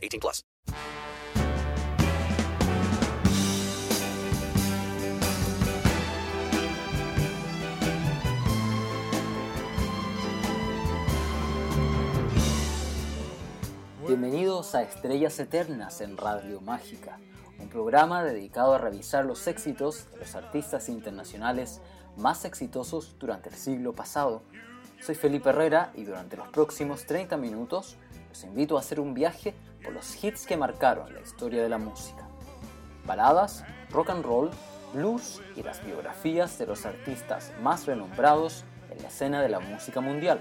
18 plus. Bienvenidos a Estrellas Eternas en Radio Mágica, un programa dedicado a revisar los éxitos de los artistas internacionales más exitosos durante el siglo pasado. Soy Felipe Herrera y durante los próximos 30 minutos los invito a hacer un viaje por los hits que marcaron la historia de la música. Baladas, rock and roll, blues y las biografías de los artistas más renombrados en la escena de la música mundial.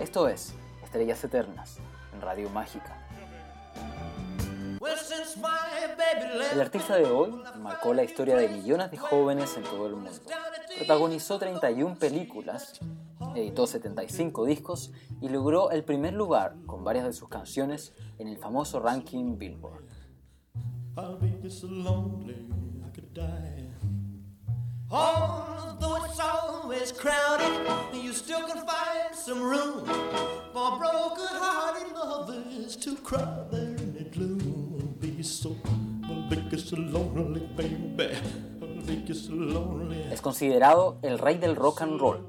Esto es Estrellas Eternas en Radio Mágica. El artista de hoy marcó la historia de millones de jóvenes en todo el mundo. Protagonizó 31 películas, editó 75 discos y logró el primer lugar con varias de sus canciones en el famoso ranking Billboard. Although it's always crowded, you still can find some room for broken-hearted lovers to cry Es considerado el rey del rock and roll.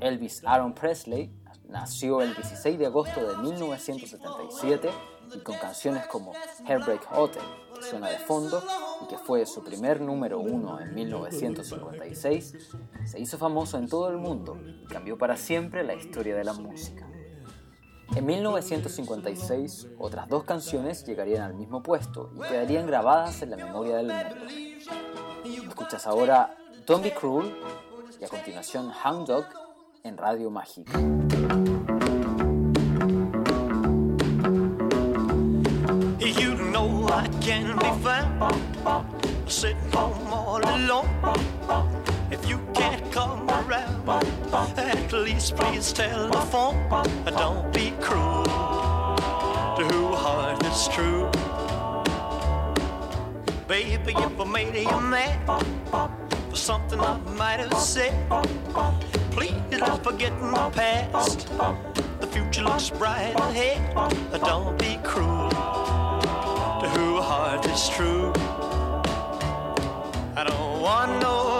Elvis Aaron Presley nació el 16 de agosto de 1977 y con canciones como Heartbreak Hotel, que suena de fondo y que fue su primer número uno en 1956, se hizo famoso en todo el mundo y cambió para siempre la historia de la música. En 1956, otras dos canciones llegarían al mismo puesto y quedarían grabadas en la memoria del mundo. Escuchas ahora Don't Be Cruel y a continuación Hound Dog en Radio Mágica. If you can't come around, at least please tell the phone. Don't be cruel to who heart is true. Baby, if I made you mad for something I might have said, please don't forget my past. The future looks bright ahead. Don't be cruel to who heart is true. I don't want no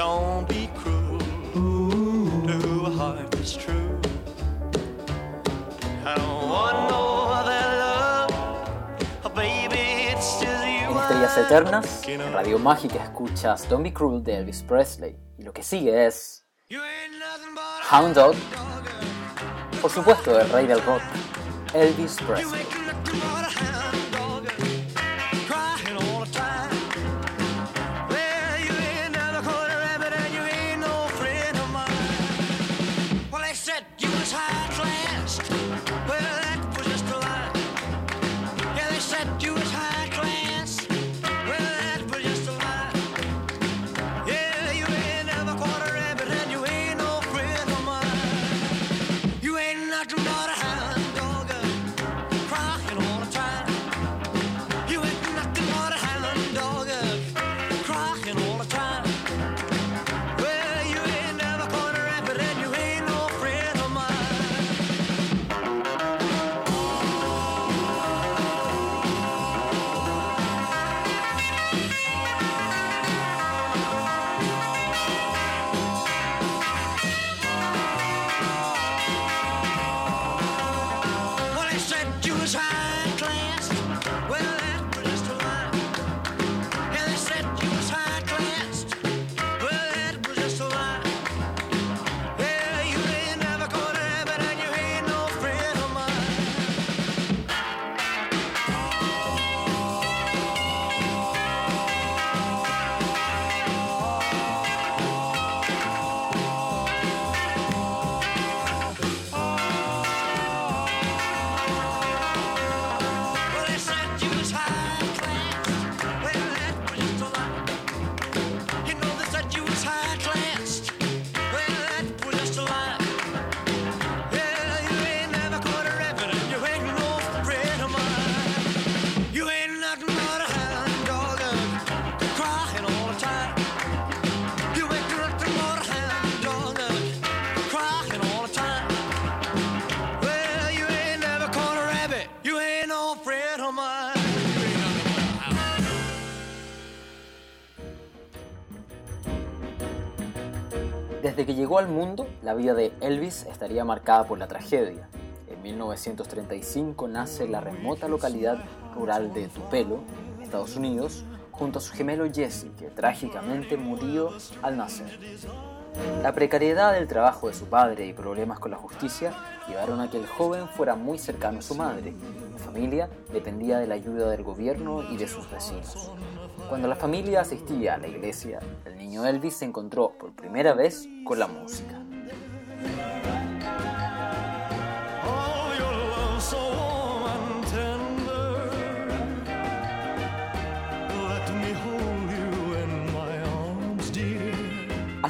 Don't be cruel to a heart that's true. I don't want no other love, oh baby, it's just you. En Estrellas Eternas, en Radio Mágica escuchas Don't Be Cruel de Elvis Presley. Y lo que sigue es Hound Dog, por supuesto, el rey del rock, Elvis Presley. Llegó al mundo, la vida de Elvis estaría marcada por la tragedia. En 1935 nace en la remota localidad rural de Tupelo, Estados Unidos, junto a su gemelo Jesse, que trágicamente murió al nacer. La precariedad del trabajo de su padre y problemas con la justicia llevaron a que el joven fuera muy cercano a su madre. La familia dependía de la ayuda del gobierno y de sus vecinos. Cuando la familia asistía a la iglesia, el niño Elvis se encontró por primera vez con la música.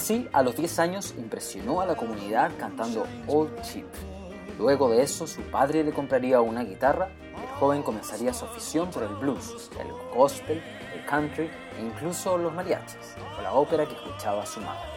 Así, a los 10 años impresionó a la comunidad cantando Old Chip. Luego de eso, su padre le compraría una guitarra y el joven comenzaría su afición por el blues, el gospel, el country e incluso los mariachis, o la ópera que escuchaba su madre.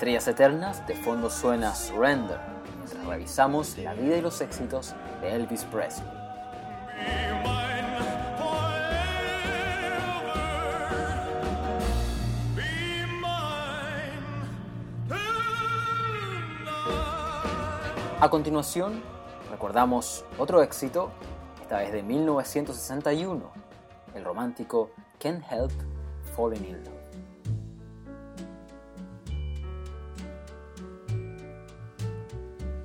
Estrellas Eternas, de fondo suena Surrender, mientras revisamos la vida y los éxitos de Elvis Presley. A continuación, recordamos otro éxito, esta vez de 1961, el romántico Can't Help Falling in Love.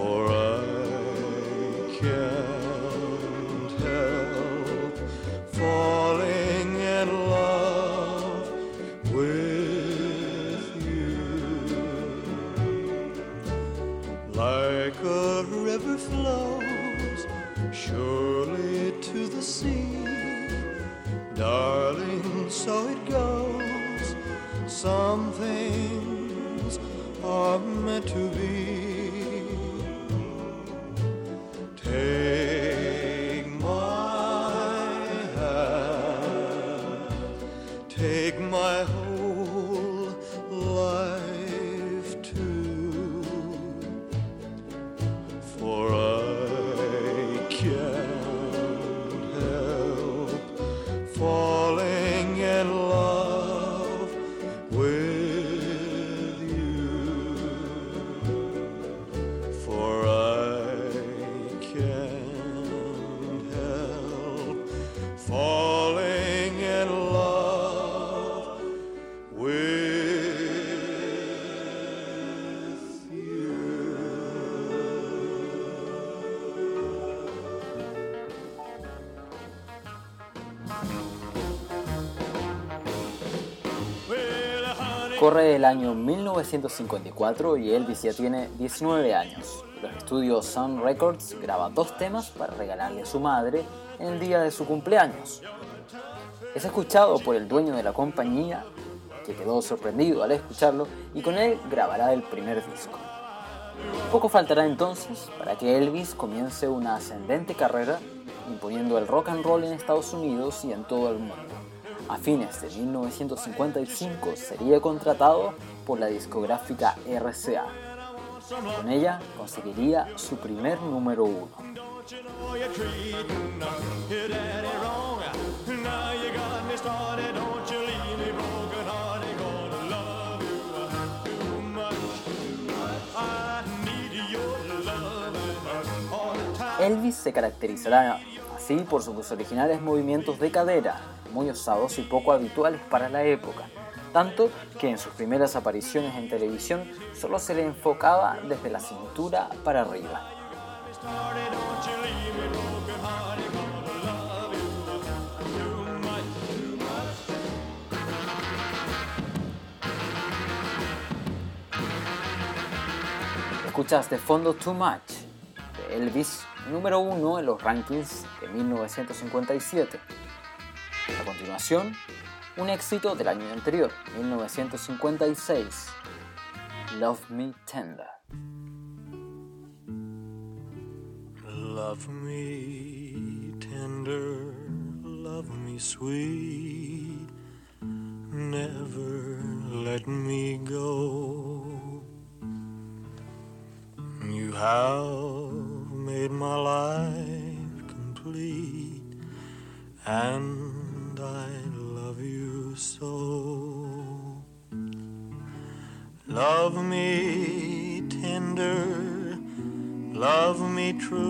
For Corre el año 1954 y Elvis ya tiene 19 años. Los estudios Sun Records graba dos temas para regalarle a su madre en el día de su cumpleaños. Es escuchado por el dueño de la compañía, que quedó sorprendido al escucharlo, y con él grabará el primer disco. Poco faltará entonces para que Elvis comience una ascendente carrera imponiendo el rock and roll en Estados Unidos y en todo el mundo. A fines de 1955 sería contratado por la discográfica RCA. Con ella conseguiría su primer número uno. Elvis se caracterizará así por sus originales movimientos de cadera, muy osados y poco habituales para la época, tanto que en sus primeras apariciones en televisión solo se le enfocaba desde la cintura para arriba. Escuchas de fondo Too Much de Elvis, número uno en los rankings de 1957. A continuación, un éxito del año anterior, 1956, Love Me Tender. Love me tender, love me sweet, never let me go. You have made my life complete, and true,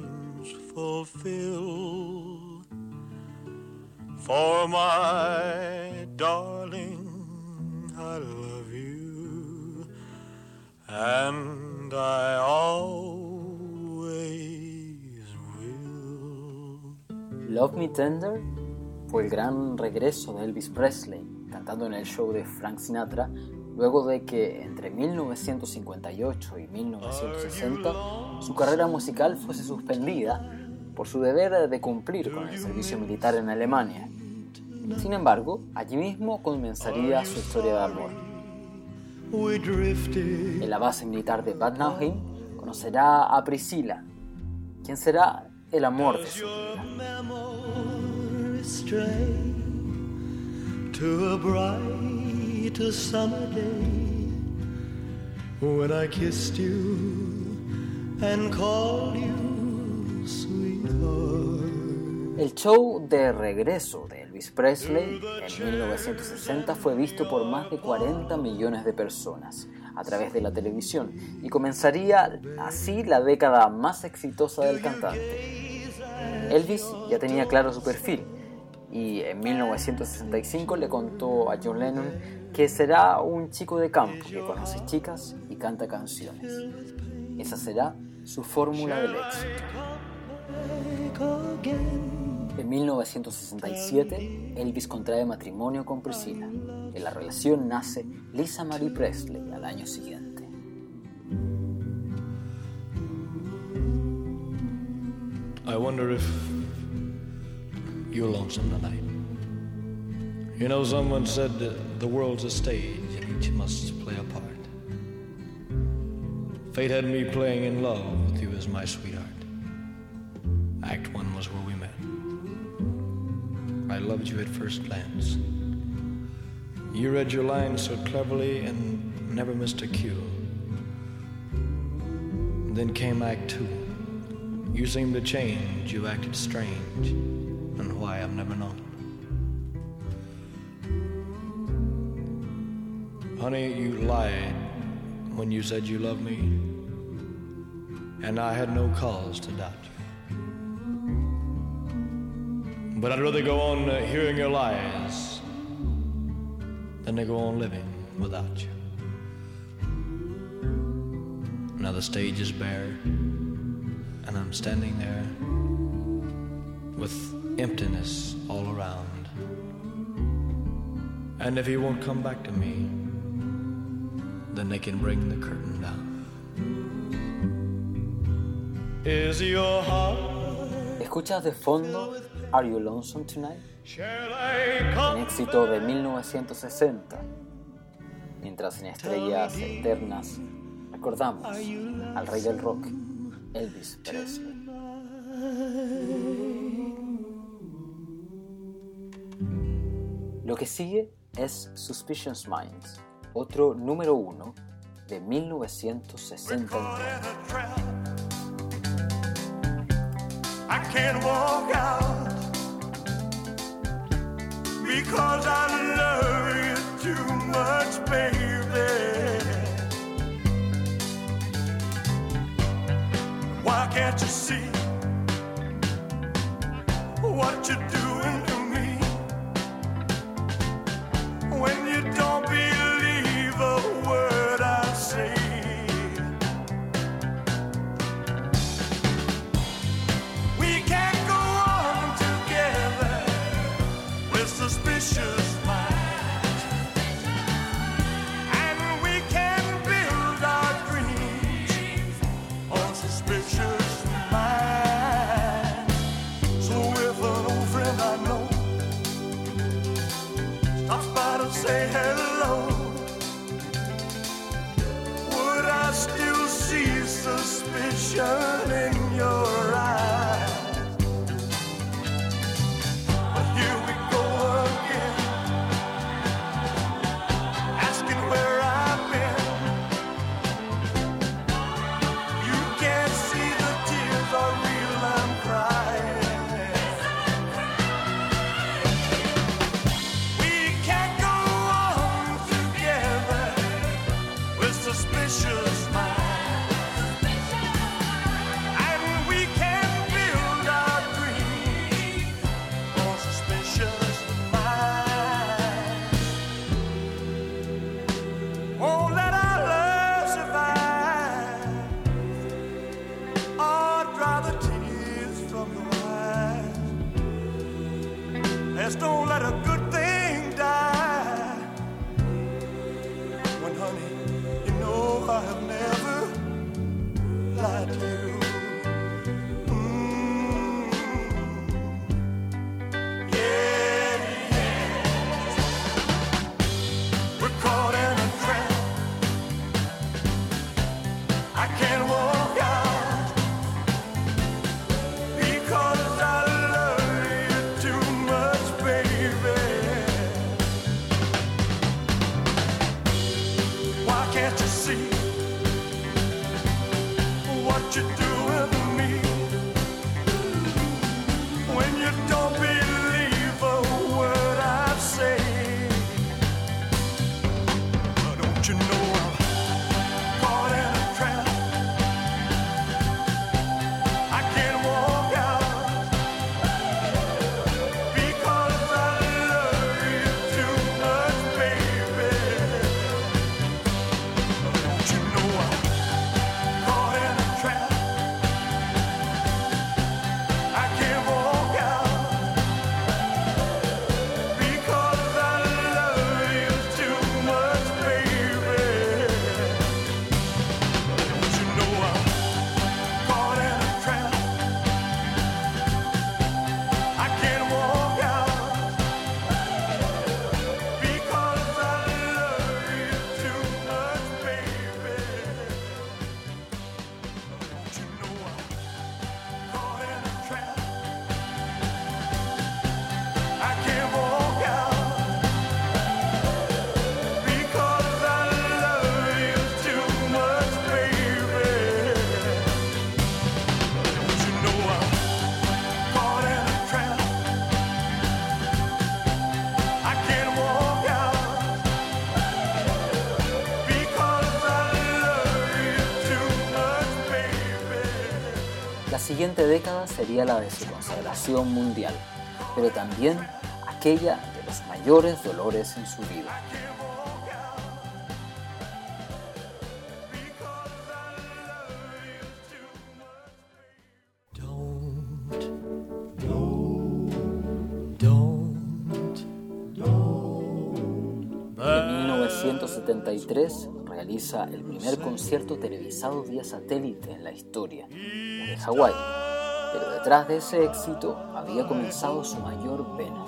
fulfill. For my darling, I love you, and I always will. Love Me Tender fue el gran regreso de Elvis Presley cantando en el show de Frank Sinatra luego de que entre 1958 y 1960 su carrera musical fuese suspendida por su deber de cumplir con el servicio militar en Alemania. Sin embargo, allí mismo comenzaría su historia de amor. En la base militar de Bad Nauheim conocerá a Priscilla, quien será el amor de su vida. when I kissed you and called you sweetheart. El show de regreso de Elvis Presley en 1960 fue visto por más de 40 millones de personas a través de la televisión y comenzaría así la década más exitosa del cantante. Elvis ya tenía claro su perfil y en 1965 le contó a John Lennon que será un chico de campo que conoce chicas y canta canciones. Esa será su fórmula del éxito. En 1967, Elvis contrae matrimonio con Priscilla. En la relación nace Lisa Marie Presley al año siguiente. I wonder if you're lonesome tonight. You know, someone said the world's a stage and each must play a part. Fate had me playing in love with you as my sweetheart. Act one loved you at first glance. You read your lines so cleverly and never missed a cue. Then came Act two. You seemed to change, you acted strange, and why I've never known. Honey, you lied when you said you loved me, and I had no cause to doubt you. But I'd rather go on uh, hearing your lies than to go on living without you. Now the stage is bare, and I'm standing there with emptiness all around. And if he won't come back to me, then they can bring the curtain down. Is your heart? ¿Escuchas de fondo Are You Lonesome Tonight? Un éxito de 1960. Mientras en Estrellas Eternas recordamos al rey del rock, Elvis Presley. Lo que sigue es Suspicious Minds, otro número uno de 1969. Because I love you too much, baby. Why can't you see what you're say hello, would I still see suspicion siguiente década sería la de su consagración mundial, pero también aquella de los mayores dolores en su vida. En 1973 realiza el primer concierto televisado vía satélite en la historia, desde Hawái. Pero detrás de ese éxito había comenzado su mayor pena.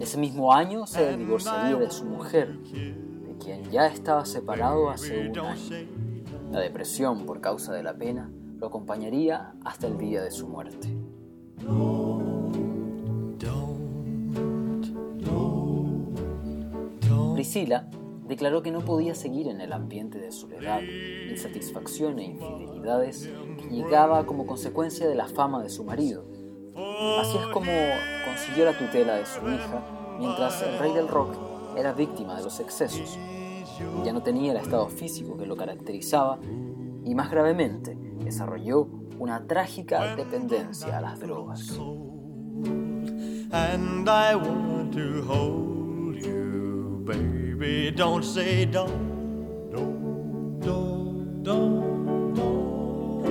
Ese mismo año se divorciaría de su mujer, de quien ya estaba separado hace un año. La depresión por causa de la pena lo acompañaría hasta el día de su muerte. Priscila declaró que no podía seguir en el ambiente de soledad, insatisfacción e infidelidades que llegaba como consecuencia de la fama de su marido. Así es como consiguió la tutela de su hija, mientras el rey del rock era víctima de los excesos. Ya no tenía el estado físico que lo caracterizaba y más gravemente desarrolló una trágica dependencia a las drogas. Baby. Don't say don't, don't, don't, don't, don't.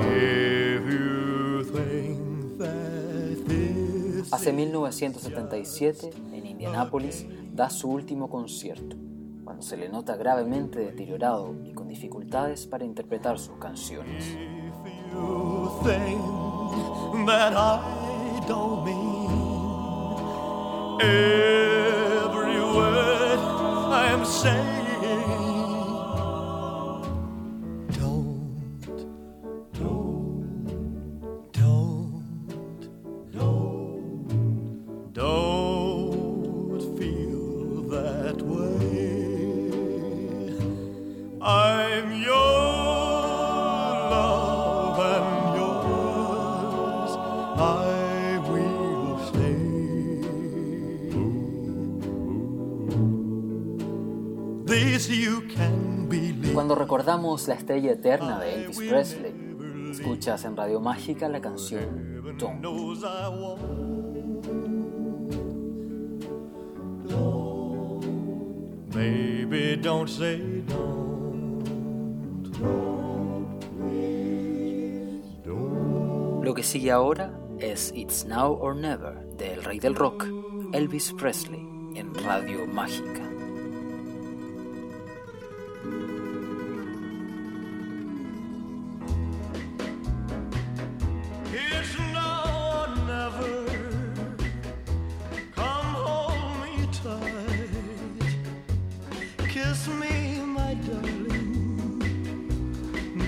If you think that this Hace 1977, en Indianápolis, da su último concierto. cuando se le nota gravemente deteriorado y con dificultades para interpretar sus canciones. you think that I don't mean every word I am saying. Recordamos la estrella eterna de Elvis Presley, escuchas en Radio Mágica la canción Don't. knows I won't. Baby, don't say don't. Lo que sigue ahora es It's Now or Never del rey del rock, Elvis Presley, en Radio Mágica. Kiss me, my darling.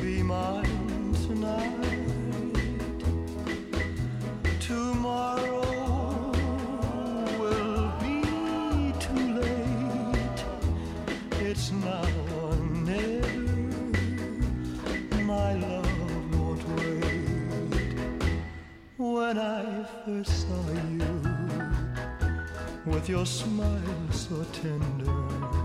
Be mine tonight. Tomorrow will be too late. It's now or never. My love won't wait. When I first saw you, with your smile so tender,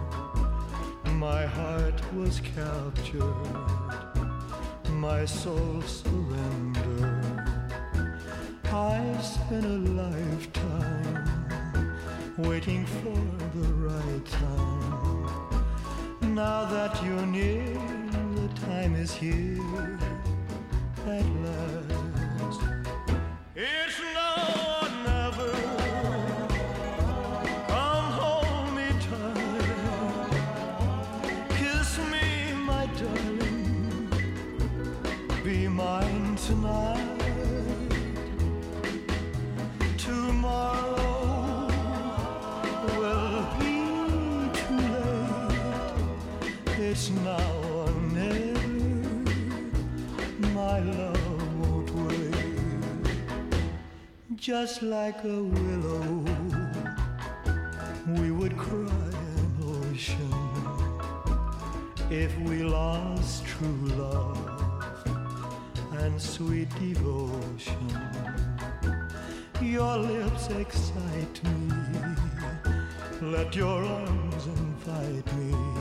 good. My soul's Just like a willow, we would cry an ocean if we lost true love and sweet devotion. Your lips excite me. Let your arms invite me.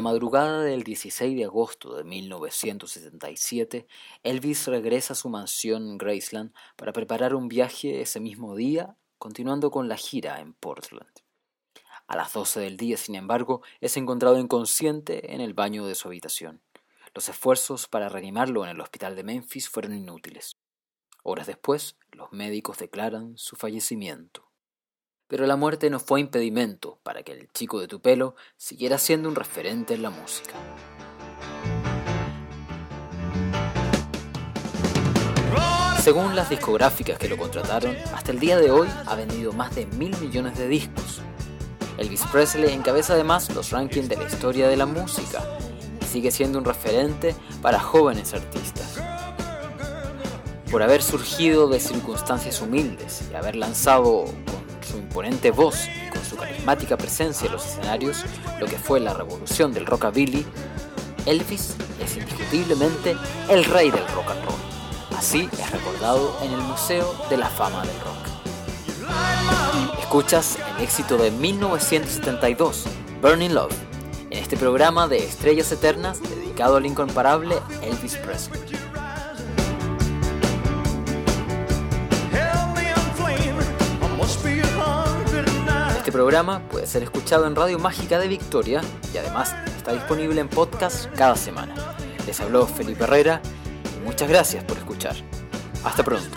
La madrugada del 16 de agosto de 1977, Elvis regresa a su mansión en Graceland para preparar un viaje ese mismo día, continuando con la gira en Portland. A las 12 del día, sin embargo, es encontrado inconsciente en el baño de su habitación. Los esfuerzos para reanimarlo en el hospital de Memphis fueron inútiles. Horas después, los médicos declaran su fallecimiento. Pero la muerte no fue impedimento para que el chico de tu pelo siguiera siendo un referente en la música. Según las discográficas que lo contrataron, hasta el día de hoy ha vendido más de mil millones de discos. Elvis Presley encabeza además los rankings de la historia de la música y sigue siendo un referente para jóvenes artistas. Por haber surgido de circunstancias humildes y haber lanzado su imponente voz y con su carismática presencia en los escenarios lo que fue la revolución del rockabilly, Elvis es indiscutiblemente el rey del rock and roll. Así es recordado en el Museo de la Fama del Rock. Escuchas el éxito de 1972, Burning Love, en este programa de Estrellas Eternas dedicado al incomparable Elvis Presley. Este programa puede ser escuchado en Radio Mágica de Victoria y además está disponible en podcast cada semana. Les habló Felipe Herrera y muchas gracias por escuchar. Hasta pronto.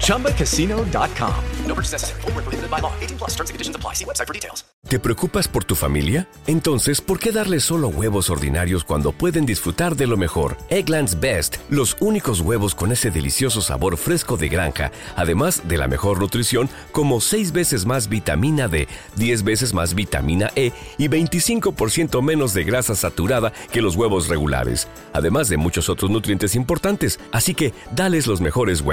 ChumbaCasino.com. No purchase necessary. Void where prohibited by law. 18 plus terms and conditions apply. See website for details. ¿Te preocupas por tu familia? Entonces, ¿por qué darles solo huevos ordinarios cuando pueden disfrutar de lo mejor? Eggland's Best, los únicos huevos con ese delicioso sabor fresco de granja, además de la mejor nutrición, como 6 veces más vitamina D, 10 veces más vitamina E y 25% menos de grasa saturada que los huevos regulares, además de muchos otros nutrientes importantes. Así que, dales los mejores